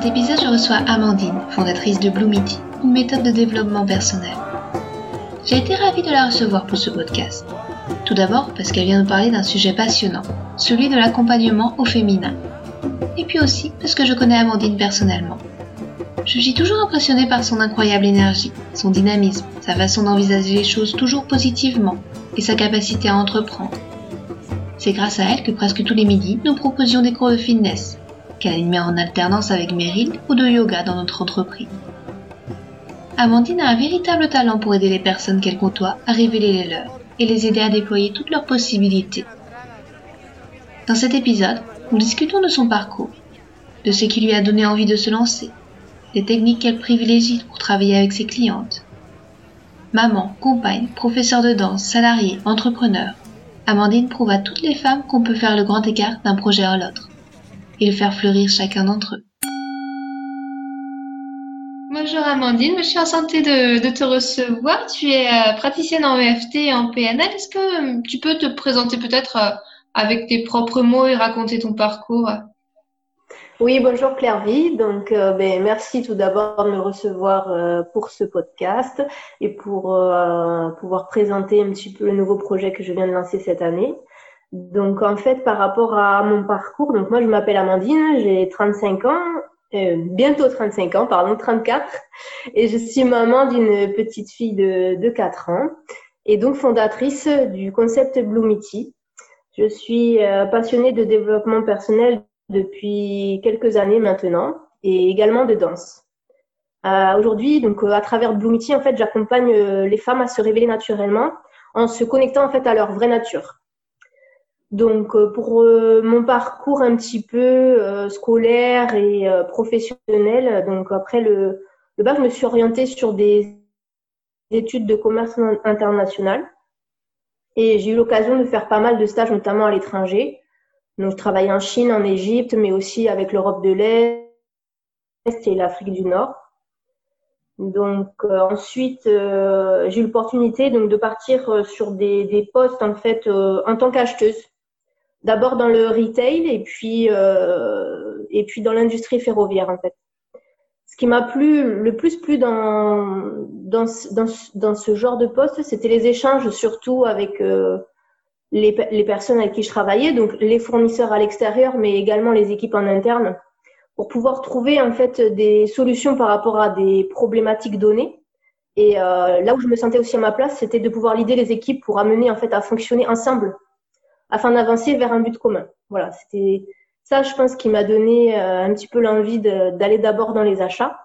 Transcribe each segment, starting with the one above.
Cet épisode, je reçois Amandine, fondatrice de Bloomity, une méthode de développement personnel. J'ai été ravie de la recevoir pour ce podcast. Tout d'abord parce qu'elle vient nous parler d'un sujet passionnant, celui de l'accompagnement au féminin. Et puis aussi parce que je connais Amandine personnellement. Je suis toujours impressionnée par son incroyable énergie, son dynamisme, sa façon d'envisager les choses toujours positivement et sa capacité à entreprendre. C'est grâce à elle que presque tous les midis, nous proposions des cours de fitness, qu'elle animait en alternance avec Meryl ou de yoga dans notre entreprise. Amandine a un véritable talent pour aider les personnes qu'elle côtoie à révéler les leurs et les aider à déployer toutes leurs possibilités. Dans cet épisode, nous discutons de son parcours, de ce qui lui a donné envie de se lancer, des techniques qu'elle privilégie pour travailler avec ses clientes. Maman, compagne, professeur de danse, salarié, entrepreneur, Amandine prouve à toutes les femmes qu'on peut faire le grand écart d'un projet à l'autre et le faire fleurir chacun d'entre eux. Bonjour Amandine, je suis enchantée de, de te recevoir. Tu es euh, praticienne en EFT et en PNL. Est-ce que euh, tu peux te présenter peut-être euh, avec tes propres mots et raconter ton parcours? Oui, bonjour Claire-Vie. Donc, euh, ben, merci tout d'abord de me recevoir euh, pour ce podcast et pour euh, pouvoir présenter un petit peu le nouveau projet que je viens de lancer cette année. Donc, en fait, par rapport à mon parcours, donc moi, je m'appelle Amandine, j'ai 35 ans, bientôt 35 ans, pardon, 34, et je suis maman d'une petite fille de, de 4 ans et donc fondatrice du concept Bloomity. Je suis passionnée de développement personnel depuis quelques années maintenant et également de danse. Euh, Aujourd'hui, donc euh, à travers Bloomity, en fait, j'accompagne euh, les femmes à se révéler naturellement en se connectant en fait à leur vraie nature. Donc euh, pour mon parcours un petit peu scolaire et professionnel, donc après le, le bac, je me suis orientée sur des études de commerce international et j'ai eu l'occasion de faire pas mal de stages, notamment à l'étranger. Donc, je travaille en Chine, en Égypte, mais aussi avec l'Europe de l'Est et l'Afrique du Nord. Donc euh, ensuite, euh, j'ai eu l'opportunité donc de partir euh, sur des, des postes en fait en tant qu'acheteuse. D'abord dans le retail et puis et puis dans l'industrie ferroviaire en fait. Ce qui m'a plu le plus plu dans dans dans, dans ce genre de poste, c'était les échanges surtout avec les, les, personnes avec qui je travaillais, donc les fournisseurs à l'extérieur, mais également les équipes en interne, pour pouvoir trouver en fait des solutions par rapport à des problématiques données. Et euh, là où je me sentais aussi à ma place, c'était de pouvoir l'aider les équipes pour amener en fait à fonctionner ensemble, afin d'avancer vers un but commun. Voilà, c'était ça, je pense, qui m'a donné euh, un petit peu l'envie d'aller d'abord dans les achats.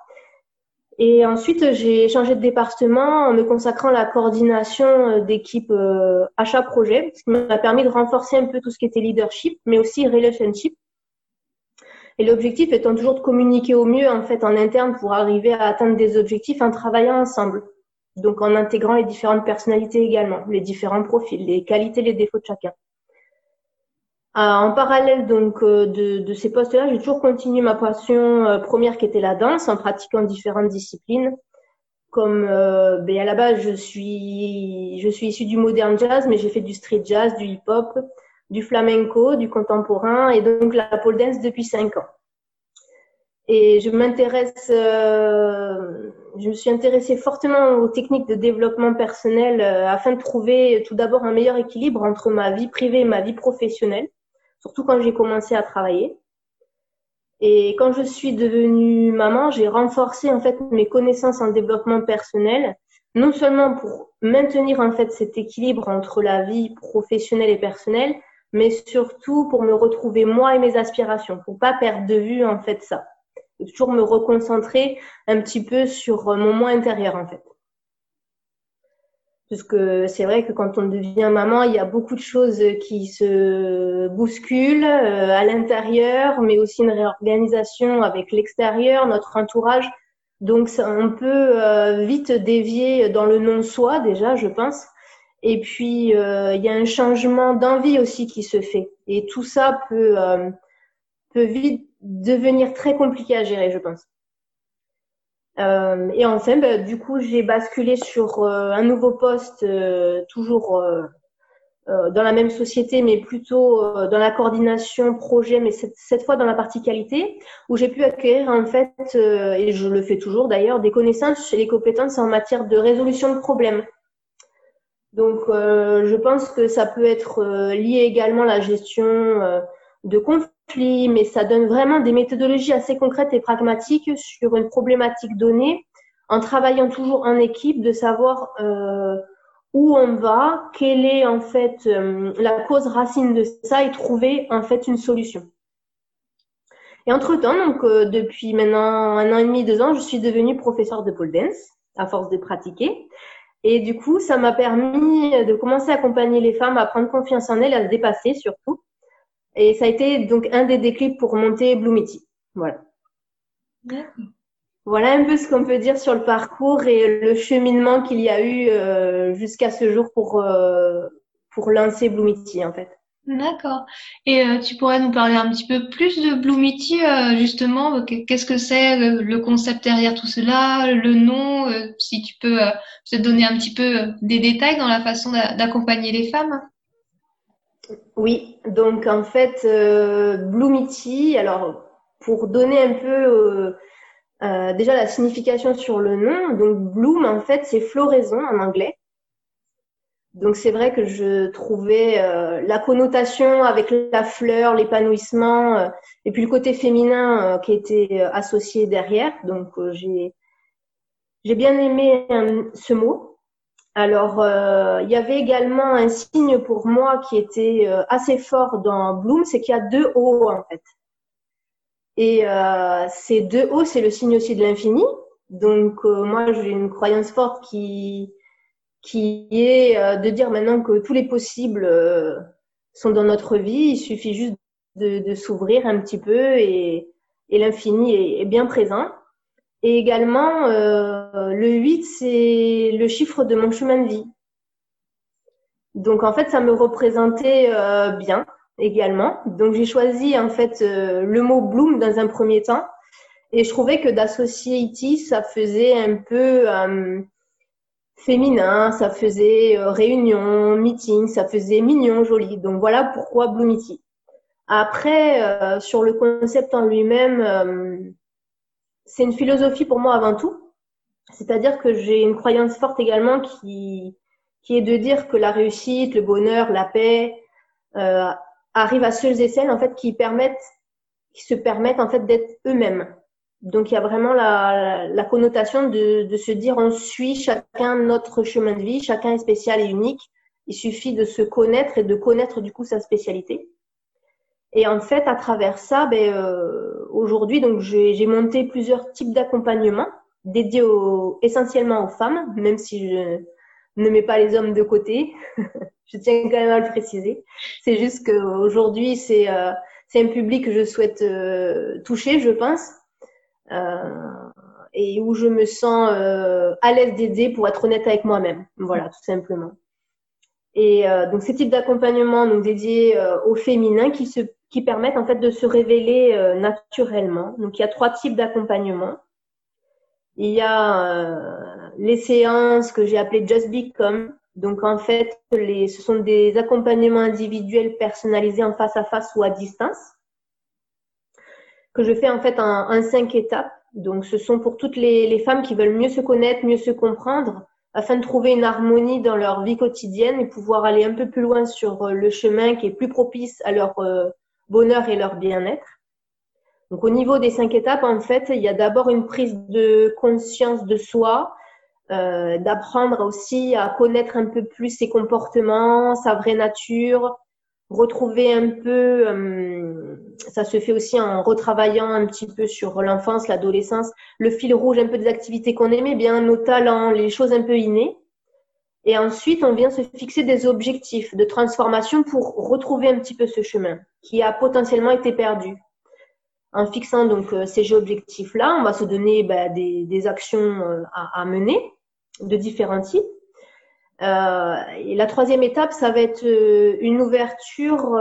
Et ensuite, j'ai changé de département en me consacrant à la coordination euh, d'équipe euh, achat-projet, ce qui m'a permis de renforcer un peu tout ce qui était leadership, mais aussi relationship. Et l'objectif étant toujours de communiquer au mieux en fait en interne pour arriver à atteindre des objectifs en travaillant ensemble. Donc en intégrant les différentes personnalités également, les différents profils, les qualités, les défauts de chacun. Euh, en parallèle donc euh, de, de ces postes-là, j'ai toujours continué ma passion euh, première qui était la danse en pratiquant différentes disciplines. Comme ben à la base, je suis je suis issue du modern jazz, mais j'ai fait du street jazz, du hip-hop, du flamenco, du contemporain et donc la pole dance depuis cinq ans. Et je m'intéresse, je me suis intéressée fortement aux techniques de développement personnel afin de trouver tout d'abord un meilleur équilibre entre ma vie privée et ma vie professionnelle surtout quand j'ai commencé à travailler. Et quand je suis devenue maman, j'ai renforcé en fait mes connaissances en développement personnel, non seulement pour maintenir en fait cet équilibre entre la vie professionnelle et personnelle, mais surtout pour me retrouver moi et mes aspirations, pour pas perdre de vue en fait ça, et toujours me reconcentrer un petit peu sur mon moi intérieur en fait. Parce que c'est vrai que quand on devient maman, il y a beaucoup de choses qui se bousculent euh, à l'intérieur, mais aussi une réorganisation avec l'extérieur, notre entourage. Donc, on peut vite dévier dans le non-soi déjà, je pense. Et puis, il y a un changement d'envie aussi qui se fait. Et tout ça peut, peut vite devenir très compliqué à gérer, je pense. Euh, et enfin, bah, du coup, j'ai basculé sur euh, un nouveau poste, euh, toujours euh, dans la même société, mais plutôt dans la coordination projet, mais cette, fois dans la partie qualité, où j'ai pu acquérir en fait, et je le fais toujours d'ailleurs, des connaissances et les compétences en matière de résolution de problèmes. Donc, je pense que ça peut être lié également à la gestion de conflits mais ça donne vraiment des méthodologies assez concrètes et pragmatiques sur une problématique donnée, en travaillant toujours en équipe, de savoir euh, où on va, quelle est en fait euh, la cause racine de ça et trouver en fait une solution. Et entre-temps, donc euh, depuis maintenant un an et demi, deux ans, je suis devenue professeure de pole dance à force de pratiquer. Et du coup, ça m'a permis de commencer à accompagner les femmes à prendre confiance en elles, à se dépasser surtout, et ça a été donc un des déclics pour monter Bloomity. Voilà. Voilà un peu ce qu'on peut dire sur le parcours et le cheminement qu'il y a eu euh, jusqu'à ce jour pour, euh, pour lancer Bloomity en fait. D'accord. Et euh, tu pourrais nous parler un petit peu plus de Bloomity, justement? Qu'est-ce que c'est, le, concept derrière tout cela, le nom, si tu peux te donner un petit peu des détails dans la façon d'accompagner les femmes? Oui, donc en fait, euh, Bloomity, alors pour donner un peu euh, euh, déjà la signification sur le nom, donc Bloom en fait c'est floraison en anglais. Donc c'est vrai que je trouvais la connotation avec la fleur, l'épanouissement et puis le côté féminin qui était associé derrière. Donc j'ai j'ai bien aimé ce mot. Alors, euh, il y avait également un signe pour moi qui était euh, assez fort dans Bloom, c'est qu'il y a deux hauts en fait. Et euh, ces deux hauts, c'est le signe aussi de l'infini. Donc, moi, j'ai une croyance forte qui, qui est de dire maintenant que tous les possibles sont dans notre vie. Il suffit juste de, de s'ouvrir un petit peu et, et l'infini est, est bien présent. Et également, euh, le 8, c'est le chiffre de mon chemin de vie. Donc, en fait, ça me représentait euh, bien également. Donc, j'ai choisi, en fait, euh, le mot bloom dans un premier temps. Et je trouvais que d'associer IT, ça faisait un peu féminin, ça faisait réunion, meeting, ça faisait mignon, joli. Donc, voilà pourquoi Bloom Après, sur le concept en lui-même, c'est une philosophie pour moi avant tout. C'est-à-dire que j'ai une croyance forte également qui, qui est de dire que la réussite, le bonheur, la paix euh, arrivent à ceux et celles en fait qui permettent, qui se permettent en fait d'être eux-mêmes. Donc il y a vraiment la, la, connotation de, de se dire on suit chacun notre chemin de vie, chacun est spécial et unique. Il suffit de se connaître et de connaître du coup sa spécialité. Et en fait, à travers ça, ben, euh, aujourd'hui, donc j'ai monté plusieurs types d'accompagnement dédiés au, essentiellement aux femmes, même si je ne mets pas les hommes de côté. je tiens quand même à le préciser. C'est juste qu'aujourd'hui, c'est euh, un public que je souhaite euh, toucher, je pense, euh, et où je me sens euh, à l'aise d'aider pour être honnête avec moi-même. Voilà, tout simplement. Et euh, donc ces types d'accompagnement donc dédiés au féminin qui se qui permettent en fait de se révéler euh, naturellement. Donc il y a trois types d'accompagnement. Il y a euh, les séances que j'ai appelées Just Become. Donc en fait, les, ce sont des accompagnements individuels personnalisés en face à face ou à distance que je fais en fait en, cinq étapes. Donc ce sont pour toutes les, femmes qui veulent mieux se connaître, mieux se comprendre, afin de trouver une harmonie dans leur vie quotidienne et pouvoir aller un peu plus loin sur euh, le chemin qui est plus propice à leur bonheur et leur bien-être. Donc au niveau des cinq étapes, en fait, il y a d'abord une prise de conscience de soi, euh, d'apprendre aussi à connaître un peu plus ses comportements, sa vraie nature, retrouver un peu, euh, ça se fait aussi en retravaillant un petit peu sur l'enfance, l'adolescence, le fil rouge un peu des activités qu'on aimait bien, nos talents, les choses un peu innées. Et ensuite, on vient se fixer des objectifs de transformation pour retrouver un petit peu ce chemin qui a potentiellement été perdu. En fixant donc ces objectifs-là, on va se donner bah, des, actions à, à, mener de différents types. et la troisième étape, ça va être une ouverture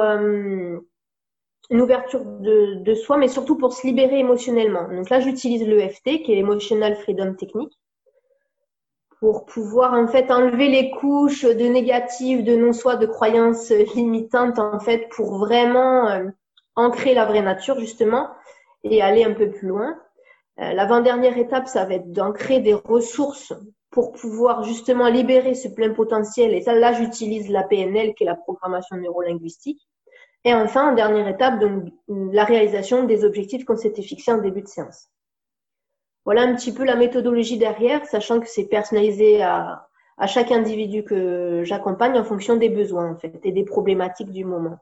une ouverture de, soi, mais surtout pour se libérer émotionnellement. Donc là, j'utilise l'EFT, qui est l'Emotional Freedom Technique, pour pouvoir en fait enlever les couches de négatives, de non-soi, de croyances limitantes, en fait, pour vraiment euh, ancrer la vraie nature, justement, et aller un peu plus loin. Euh, l'avant-dernière étape, ça va être d'ancrer des ressources pour pouvoir justement libérer ce plein potentiel. Et ça, là, j'utilise la PNL, qui est la programmation neurolinguistique et enfin, en dernière étape, donc, la réalisation des objectifs qu'on s'était fixés en début de séance. Voilà un petit peu la méthodologie derrière, sachant que c'est personnalisé à, à chaque individu que j'accompagne en fonction des besoins en fait et des problématiques du moment.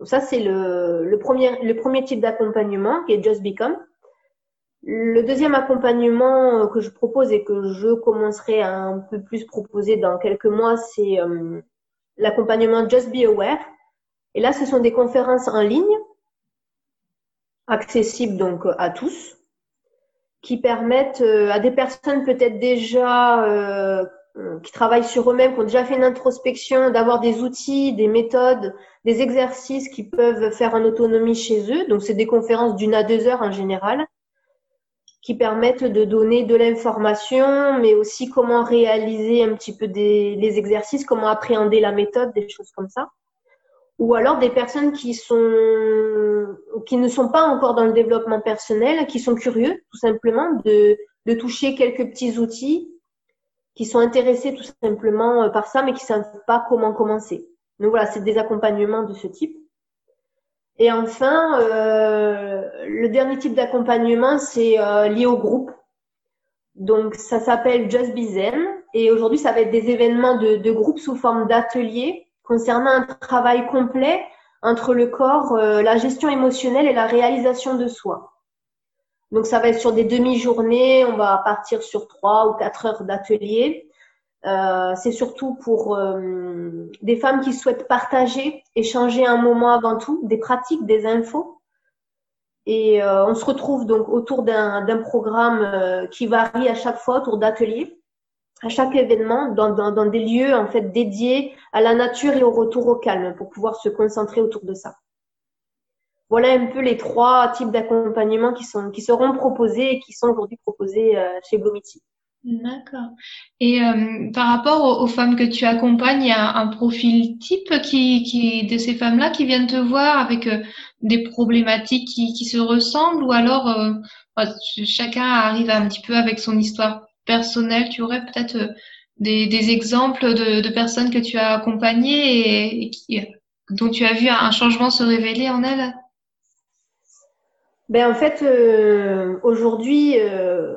Donc ça c'est le, le, premier, le premier type d'accompagnement qui est Just Become. Le deuxième accompagnement que je propose et que je commencerai à un peu plus proposer dans quelques mois, c'est euh, l'accompagnement Just Be Aware. Et là, ce sont des conférences en ligne, accessibles donc à tous, qui permettent euh, à des personnes peut-être déjà euh, qui travaillent sur eux-mêmes, qui ont déjà fait une introspection, d'avoir des outils, des méthodes, des exercices qui peuvent faire en autonomie chez eux. Donc, c'est des conférences d'une à deux heures en général, qui permettent de donner de l'information, mais aussi comment réaliser un petit peu des, les exercices, comment appréhender la méthode, des choses comme ça ou alors des personnes qui sont qui ne sont pas encore dans le développement personnel, qui sont curieux tout simplement de, de toucher quelques petits outils, qui sont intéressés tout simplement euh, par ça, mais qui savent pas comment commencer. Donc voilà, c'est des accompagnements de ce type. Et enfin, euh, le dernier type d'accompagnement, c'est euh, lié au groupe. Donc ça s'appelle Just Be Zen. Et aujourd'hui, ça va être des événements de, de groupe sous forme d'ateliers concernant un travail complet entre le corps, euh, la gestion émotionnelle et la réalisation de soi. Donc ça va être sur des demi-journées, on va partir sur trois ou quatre heures d'atelier. Euh, c'est surtout pour euh, des femmes qui souhaitent partager, échanger un moment avant tout, des pratiques, des infos. Et on se retrouve donc autour d'un programme qui varie à chaque fois, autour d'ateliers à chaque événement dans, dans, dans, des lieux en fait dédiés à la nature et au retour au calme pour pouvoir se concentrer autour de ça. Voilà un peu les trois types d'accompagnement qui sont qui seront proposés et qui sont aujourd'hui proposés euh, chez Blomity. D'accord. Et euh, par rapport aux, femmes que tu accompagnes, il y a un profil type qui, qui de ces femmes-là qui viennent te voir avec euh, des problématiques qui, se ressemblent ou alors chacun arrive un petit peu avec son histoire personnel, tu aurais peut-être des, exemples de, personnes que tu as accompagnées et, qui, dont tu as vu un changement se révéler en elles? Ben, En fait, euh, aujourd'hui, euh,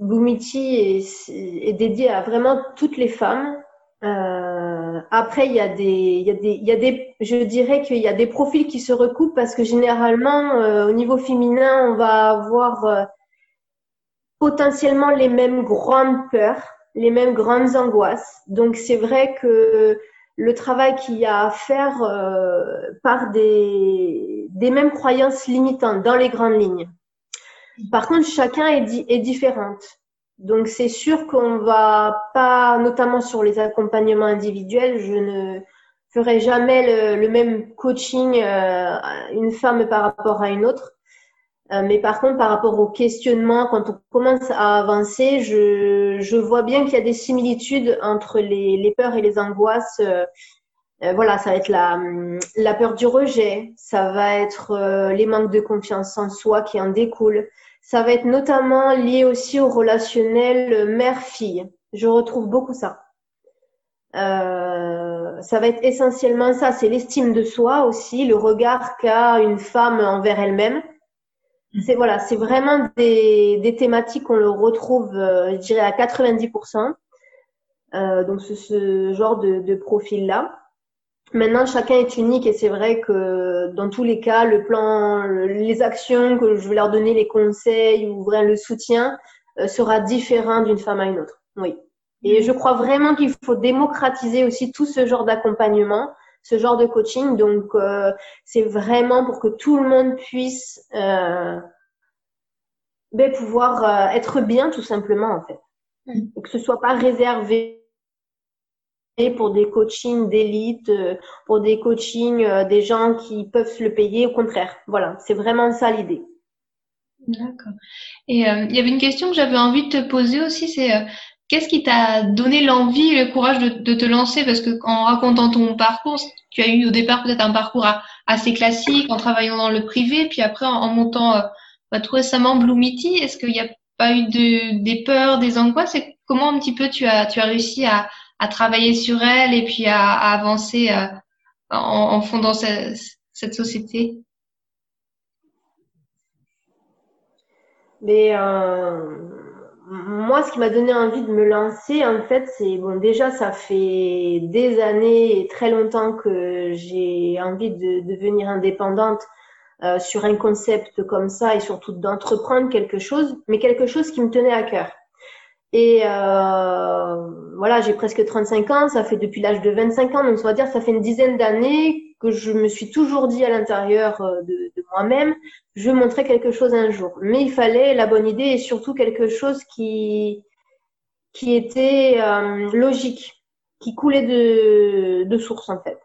Boumiti est, dédié à vraiment toutes les femmes. Euh, après, il y, a des, il, y a des, il y a des, je dirais qu'il y a des profils qui se recoupent parce que généralement, au niveau féminin, on va avoir potentiellement les mêmes grandes peurs, les mêmes grandes angoisses. Donc c'est vrai que le travail qu'il y a à faire euh, part des, mêmes croyances limitantes dans les grandes lignes. Par contre, chacun est, différente. Donc c'est sûr qu'on va pas, notamment sur les accompagnements individuels, je ne ferai jamais le, le même coaching euh, une femme par rapport à une autre. Euh, mais par contre, par rapport au questionnement, quand on commence à avancer, je, je vois bien qu'il y a des similitudes entre les, les peurs et les angoisses. Euh, euh, voilà, ça va être la, la peur du rejet, ça va être les manques de confiance en soi qui en découlent. Ça va être notamment lié aussi au relationnel mère-fille. Je retrouve beaucoup ça. Euh, ça va être essentiellement ça, c'est l'estime de soi aussi, le regard qu'a une femme envers elle-même c'est voilà, c'est vraiment des, thématiques qu'on le retrouve, euh, je dirais à 90%. Euh, donc ce, genre de, de profil-là. Maintenant, chacun est unique et c'est vrai que dans tous les cas, le plan, les actions que je vais leur donner, les conseils ou vraiment le soutien euh, sera différent d'une femme à une autre. Oui. Et je crois vraiment qu'il faut démocratiser aussi tout ce genre d'accompagnement. Ce genre de coaching. Donc, c'est vraiment pour que tout le monde puisse ben, pouvoir être bien, tout simplement, en fait. Mm. Que ce soit pas réservé pour des coachings d'élite, euh, pour des coachings euh, des gens qui peuvent se le payer. Au contraire, voilà, c'est vraiment ça l'idée. D'accord. Et euh, il y avait une question que j'avais envie de te poser aussi, c'est qu'est-ce qui t'a donné l'envie le courage de, te lancer? Parce que en racontant ton parcours, tu as eu au départ peut-être un parcours assez classique en travaillant dans le privé, puis après en, montant bah, tout récemment Blue Est-ce qu'il n'y a pas eu de, des peurs, des angoisses? Comment un petit peu tu as, réussi à, à travailler sur elle et puis à, avancer euh, en, fondant cette société? Mais euh, moi, ce qui m'a donné envie de me lancer, en fait, c'est bon. Déjà, ça fait des années et très longtemps que j'ai envie de, devenir indépendante euh, sur un concept comme ça et surtout d'entreprendre quelque chose, mais quelque chose qui me tenait à cœur. Et euh, voilà, j'ai presque 35 ans, ça fait depuis l'âge de 25 ans, donc ça va dire ça fait une dizaine d'années que je me suis toujours dit à l'intérieur euh, de, de moi-même, je montrer quelque chose un jour. Mais il fallait la bonne idée et surtout quelque chose qui qui était euh, logique, qui coulait de, de source en fait.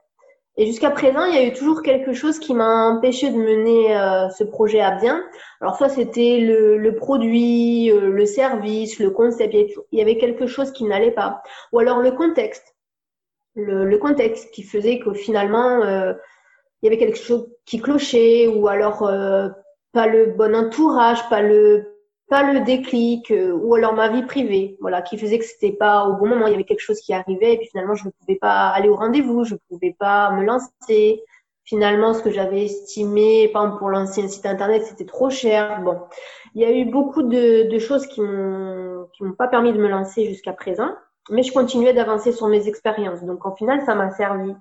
Et jusqu'à présent, il y a eu toujours quelque chose qui m'a empêché de mener euh, ce projet à bien. Alors soit c'était le, produit, euh, le service, le concept, il y avait quelque chose qui n'allait pas. Ou alors le contexte. Le, contexte qui faisait que finalement, il y avait quelque chose qui clochait, ou alors euh, pas le bon entourage, pas le pas le déclic euh, ou alors ma vie privée, voilà, qui faisait que c'était pas au bon moment, il y avait quelque chose qui arrivait et puis finalement je ne pouvais pas aller au rendez-vous, je ne pouvais pas me lancer. Finalement, ce que j'avais estimé, par exemple pour lancer un site internet, c'était trop cher. Bon, il y a eu beaucoup de, de choses qui m'ont qui m'ont pas permis de me lancer jusqu'à présent, mais je continuais d'avancer sur mes expériences. Donc, en final, ça m'a servi.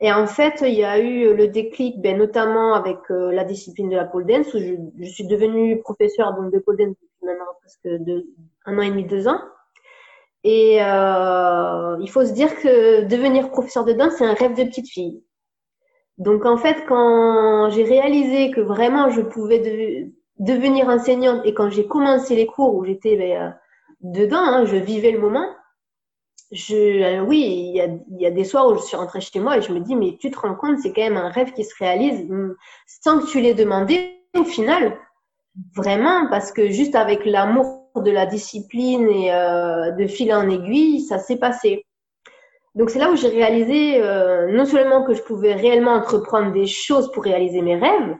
Et en fait, il y a eu le déclic, ben, notamment avec euh, la discipline de la pole dance, où je, je suis devenue professeure donc, de pole dance depuis maintenant presque deux, un an et demi, deux ans. Et euh, il faut se dire que devenir professeur de danse, c'est un rêve de petite fille. Donc en fait, quand j'ai réalisé que vraiment je pouvais devenir enseignante et quand j'ai commencé les cours où j'étais ben, euh, dedans, hein, je vivais le moment, je, euh, oui, il y, a, y, a, des soirs où je suis rentrée chez moi et je me dis, mais tu te rends compte, c'est quand même un rêve qui se réalise mm, sans que tu l'aies demandé au final. Vraiment, parce que juste avec l'amour de la discipline et euh, de fil en aiguille, ça s'est passé. Donc c'est là où j'ai réalisé euh, non seulement que je pouvais réellement entreprendre des choses pour réaliser mes rêves,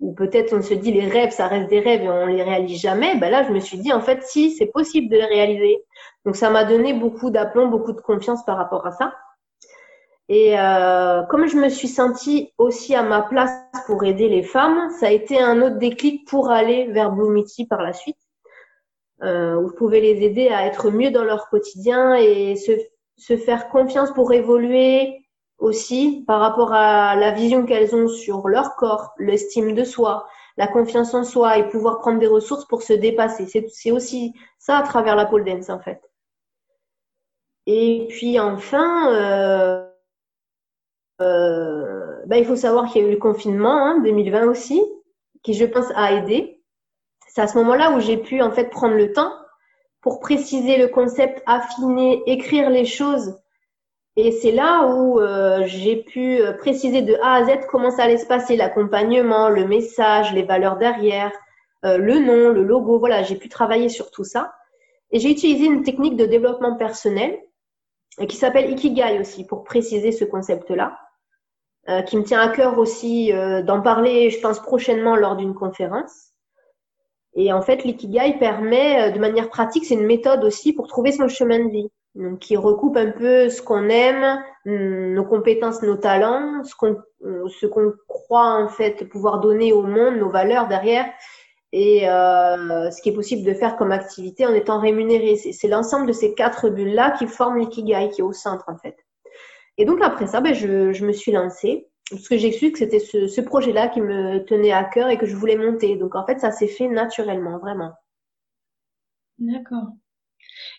ou peut-être on se dit les rêves, ça reste des rêves et on les réalise jamais. Ben là, je me suis dit en fait, si c'est possible de les réaliser. Donc ça m'a donné beaucoup d'aplomb, beaucoup de confiance par rapport à ça. Et euh, comme je me suis sentie aussi à ma place pour aider les femmes, ça a été un autre déclic pour aller vers Bloomity par la suite, euh, où je pouvais les aider à être mieux dans leur quotidien et se, se faire confiance pour évoluer aussi par rapport à la vision qu'elles ont sur leur corps, l'estime de soi, la confiance en soi et pouvoir prendre des ressources pour se dépasser. C'est aussi ça à travers la pole dance en fait. Et puis enfin, euh, euh, bah, il faut savoir qu'il y a eu le confinement hein, 2020 aussi, qui je pense a aidé. C'est à ce moment-là où j'ai pu en fait prendre le temps pour préciser le concept, affiner, écrire les choses. Et c'est là où euh, j'ai pu préciser de A à Z comment ça allait se passer, l'accompagnement, le message, les valeurs derrière, le nom, le logo. Voilà, j'ai pu travailler sur tout ça. Et j'ai utilisé une technique de développement personnel qui s'appelle Ikigai aussi, pour préciser ce concept-là, euh, qui me tient à cœur aussi euh, d'en parler, je pense, prochainement lors d'une conférence. Et en fait, l'ikigai permet, euh, de manière pratique, c'est une méthode aussi pour trouver son chemin de vie, donc qui recoupe un peu ce qu'on aime, mm, nos compétences, nos talents, ce qu'on ce qu'on croit en fait pouvoir donner au monde, nos valeurs derrière, et euh, ce qui est possible de faire comme activité en étant rémunéré. C'est l'ensemble de ces quatre bulles-là qui forment l'ikigai, qui est au centre en fait. Et donc après ça, ben, je, je me suis lancée parce que j'ai su que c'était ce, ce projet-là qui me tenait à cœur et que je voulais monter. Donc en fait, ça s'est fait naturellement, vraiment. D'accord.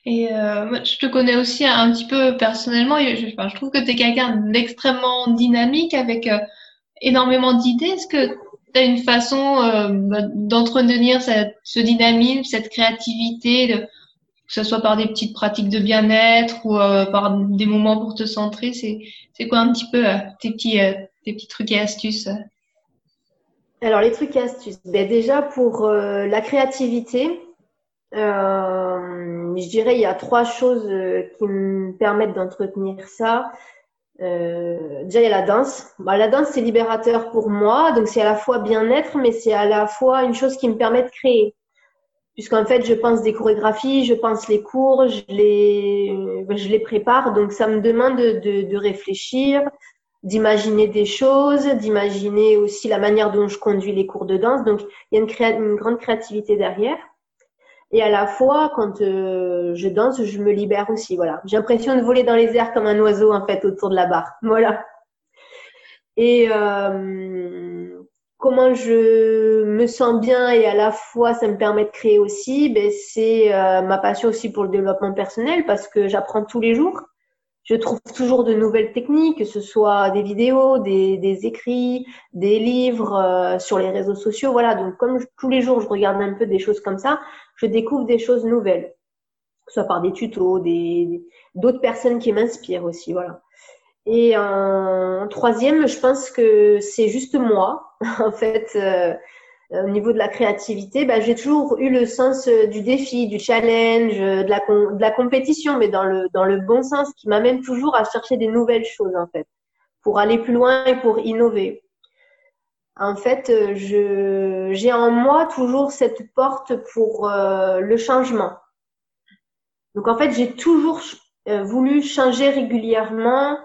Et euh, je te connais aussi un petit peu personnellement. Je, trouve que tu es quelqu'un d'extrêmement dynamique avec euh, énormément d'idées. Est-ce que tu as une façon euh, d'entretenir ce dynamisme, cette créativité, que ce soit par des petites pratiques de bien-être ou euh, par des moments pour te centrer? C'est quoi un petit peu tes, petits, tes petits trucs et astuces? Alors, les trucs et astuces. Ben, déjà, pour la créativité, euh, je dirais il y a trois choses euh, qui me permettent d'entretenir ça. Euh, déjà, il y a la danse. Bah, la danse, c'est libérateur pour moi, donc c'est à la fois bien-être, mais c'est à la fois une chose qui me permet de créer. Puisqu'en fait, je pense des chorégraphies, je pense les cours, je les, je les prépare, donc ça me demande de, de réfléchir, d'imaginer des choses, d'imaginer aussi la manière dont je conduis les cours de danse. Donc, il y a une, une grande créativité derrière. Et à la fois, quand euh, je danse, je me libère aussi. Voilà. J'ai l'impression de voler dans les airs comme un oiseau, en fait, autour de la barre. Voilà. Et euh, comment je me sens bien et à la fois ça me permet de créer aussi, ben, c'est euh, ma passion aussi pour le développement personnel parce que j'apprends tous les jours je trouve toujours de nouvelles techniques, que ce soit des vidéos, des, des écrits, des livres euh, sur les réseaux sociaux. Voilà, donc comme tous les jours je regarde un peu des choses comme ça, je découvre des choses nouvelles, que ce soit par des tutos, des d'autres personnes qui m'inspirent aussi. Voilà. Et en troisième, je pense que c'est juste moi, en fait. Euh, au niveau de la créativité, bah, j'ai toujours eu le sens euh, du défi, du challenge, euh, de la, de la compétition, mais dans le, dans le bon sens, qui m'amène toujours à chercher des nouvelles choses, en fait, pour aller plus loin et pour innover. En fait, j'ai en moi toujours cette porte pour le changement. Donc, en fait, j'ai toujours voulu changer régulièrement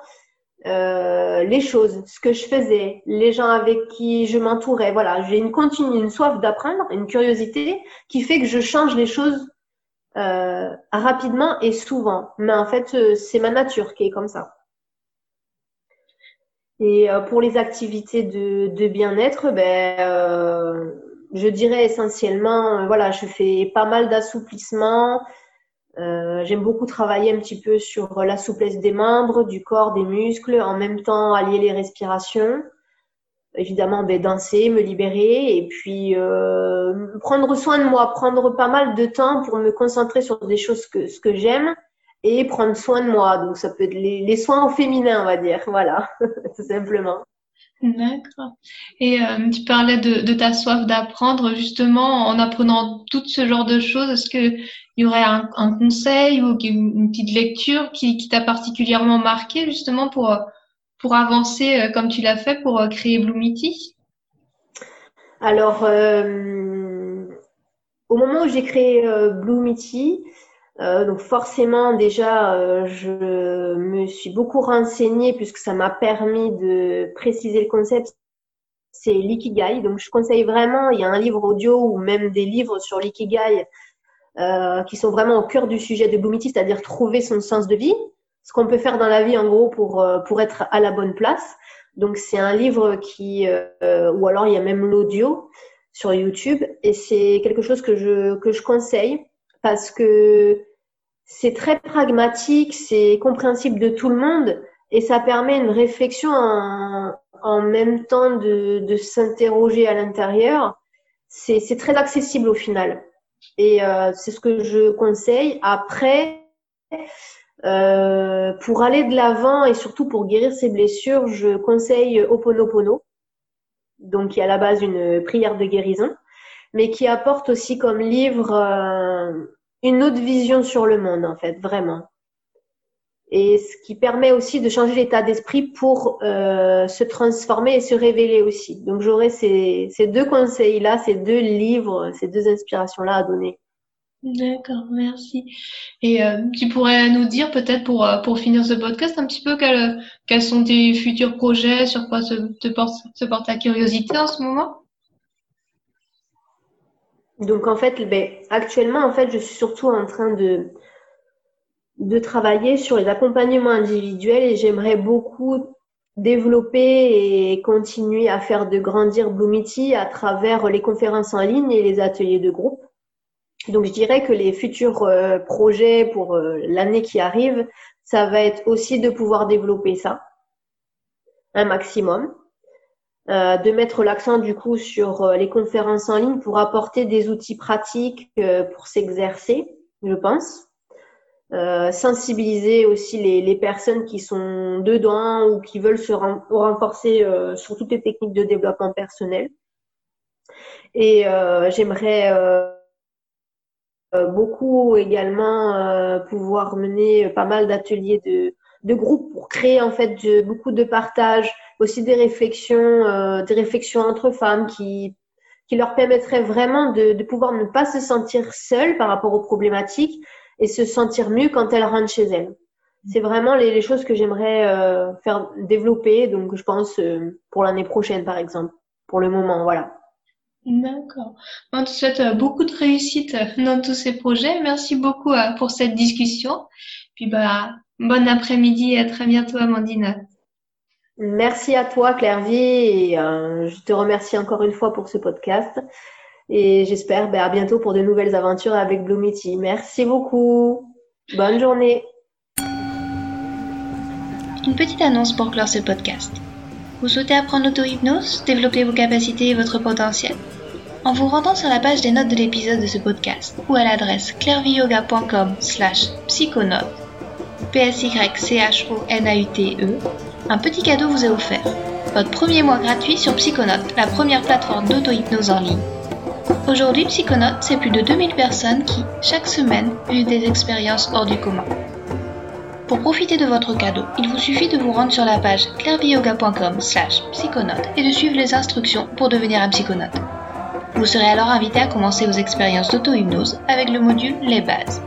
euh, les choses, ce que je faisais, les gens avec qui je m'entourais. Voilà, j'ai une continue, une soif d'apprendre, une curiosité qui fait que je change les choses euh, rapidement et souvent. Mais en fait, euh, c'est ma nature qui est comme ça. Et pour les activités de, bien-être, ben, je dirais essentiellement, voilà, je fais pas mal d'assouplissement, euh, j'aime beaucoup travailler un petit peu sur la souplesse des membres, du corps, des muscles, en même temps allier les respirations. Évidemment, ben, danser, me libérer et puis euh, prendre soin de moi, prendre pas mal de temps pour me concentrer sur des choses que ce que j'aime et prendre soin de moi. Donc ça peut être les, les soins au féminin, on va dire, voilà, tout simplement. D'accord. Et euh, tu parlais de, ta soif d'apprendre, justement, en apprenant tout ce genre de choses. Est-ce qu'il y aurait un, conseil ou une petite lecture qui, t'a particulièrement marqué, justement, pour, pour avancer euh, comme tu l'as fait pour euh, créer Bloomity Alors, au moment où j'ai créé Bloomity, euh, donc forcément déjà, euh, je me suis beaucoup renseignée puisque ça m'a permis de préciser le concept. C'est l'ikigai. Donc je conseille vraiment, il y a un livre audio ou même des livres sur l'ikigai euh, qui sont vraiment au cœur du sujet de Bloomity, c'est-à-dire trouver son sens de vie, ce qu'on peut faire dans la vie en gros pour, euh, pour être à la bonne place. Donc c'est un livre qui, euh, ou alors il y a même l'audio sur YouTube et c'est quelque chose que je, que je conseille parce que c'est très pragmatique, c'est compréhensible de tout le monde et ça permet une réflexion en, même temps de, s'interroger à l'intérieur. C'est très accessible au final. Et euh, c'est ce que je conseille. Après, euh, pour aller de l'avant et surtout pour guérir ses blessures, je conseille Oponopono, donc qui est à la base une prière de guérison, mais qui apporte aussi comme livre euh, une autre vision sur le monde, en fait, vraiment. Et ce qui permet aussi de changer l'état d'esprit pour euh, se transformer et se révéler aussi. Donc j'aurais ces, ces deux conseils-là, ces deux livres, ces deux inspirations-là à donner. D'accord, merci. Et euh, tu pourrais nous dire peut-être pour, euh, pour finir ce podcast un petit peu quels, quels sont tes futurs projets, sur quoi se, te porte, se porte ta curiosité en ce moment? Donc en fait, ben, actuellement, en fait, je suis surtout en train de, de travailler sur les accompagnements individuels et j'aimerais beaucoup développer et continuer à faire de grandir Bloomity à travers les conférences en ligne et les ateliers de groupe. Donc je dirais que les futurs euh, projets pour euh, l'année qui arrive, ça va être aussi de pouvoir développer ça un maximum, euh, de mettre l'accent du coup sur les conférences en ligne pour apporter des outils pratiques pour s'exercer, je pense. sensibiliser aussi les, les, personnes qui sont dedans ou qui veulent se renforcer sur toutes les techniques de développement personnel. Et j'aimerais euh, beaucoup également euh, pouvoir mener pas mal d'ateliers de, de groupe pour créer en fait de, beaucoup de partage, aussi des réflexions, euh, des réflexions entre femmes qui qui leur permettraient vraiment de, de pouvoir ne pas se sentir seules par rapport aux problématiques et se sentir mieux quand elles rentrent chez elles. C'est vraiment les, les, choses que j'aimerais faire développer, donc je pense pour l'année prochaine par exemple, pour le moment, voilà. D'accord. On te souhaite euh, beaucoup de réussite euh, dans tous ces projets. Merci beaucoup euh, pour cette discussion. Puis bah, bon après-midi et à très bientôt, Amandine. Merci à toi, Clairvy. Et, je te remercie encore une fois pour ce podcast. Et j'espère bah, à bientôt pour de nouvelles aventures avec Bloomity. Merci beaucoup. Bonne journée. Une petite annonce pour clore ce podcast. Vous souhaitez apprendre l'auto-hypnose, développer vos capacités et votre potentiel? En vous rendant sur la page des notes de l'épisode de ce podcast ou à l'adresse clairviyoga.com slash psychonaute, p s y c h o n a u t e un petit cadeau vous est offert. Votre premier mois gratuit sur Psychonaute, la première plateforme d'auto-hypnose en ligne. Aujourd'hui, Psychonaute, c'est plus de 2000 personnes qui, chaque semaine, vivent des expériences hors du commun. Pour profiter de votre cadeau, il vous suffit de vous rendre sur la page clairviyoga.com slash psychonaute et de suivre les instructions pour devenir un psychonaute. Vous serez alors invité à commencer vos expériences d'auto-hypnose avec le module Les bases.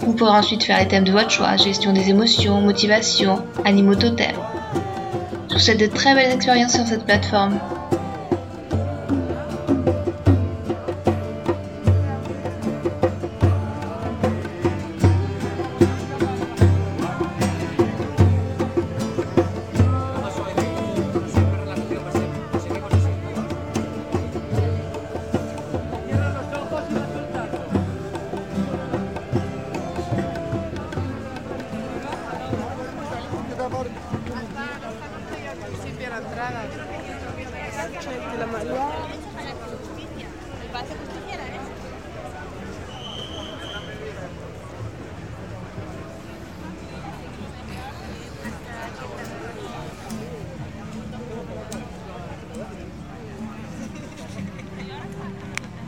Vous pourrez ensuite faire les thèmes de votre choix, gestion des émotions, motivation, animaux totems. Souhaite de très belles expériences sur cette plateforme.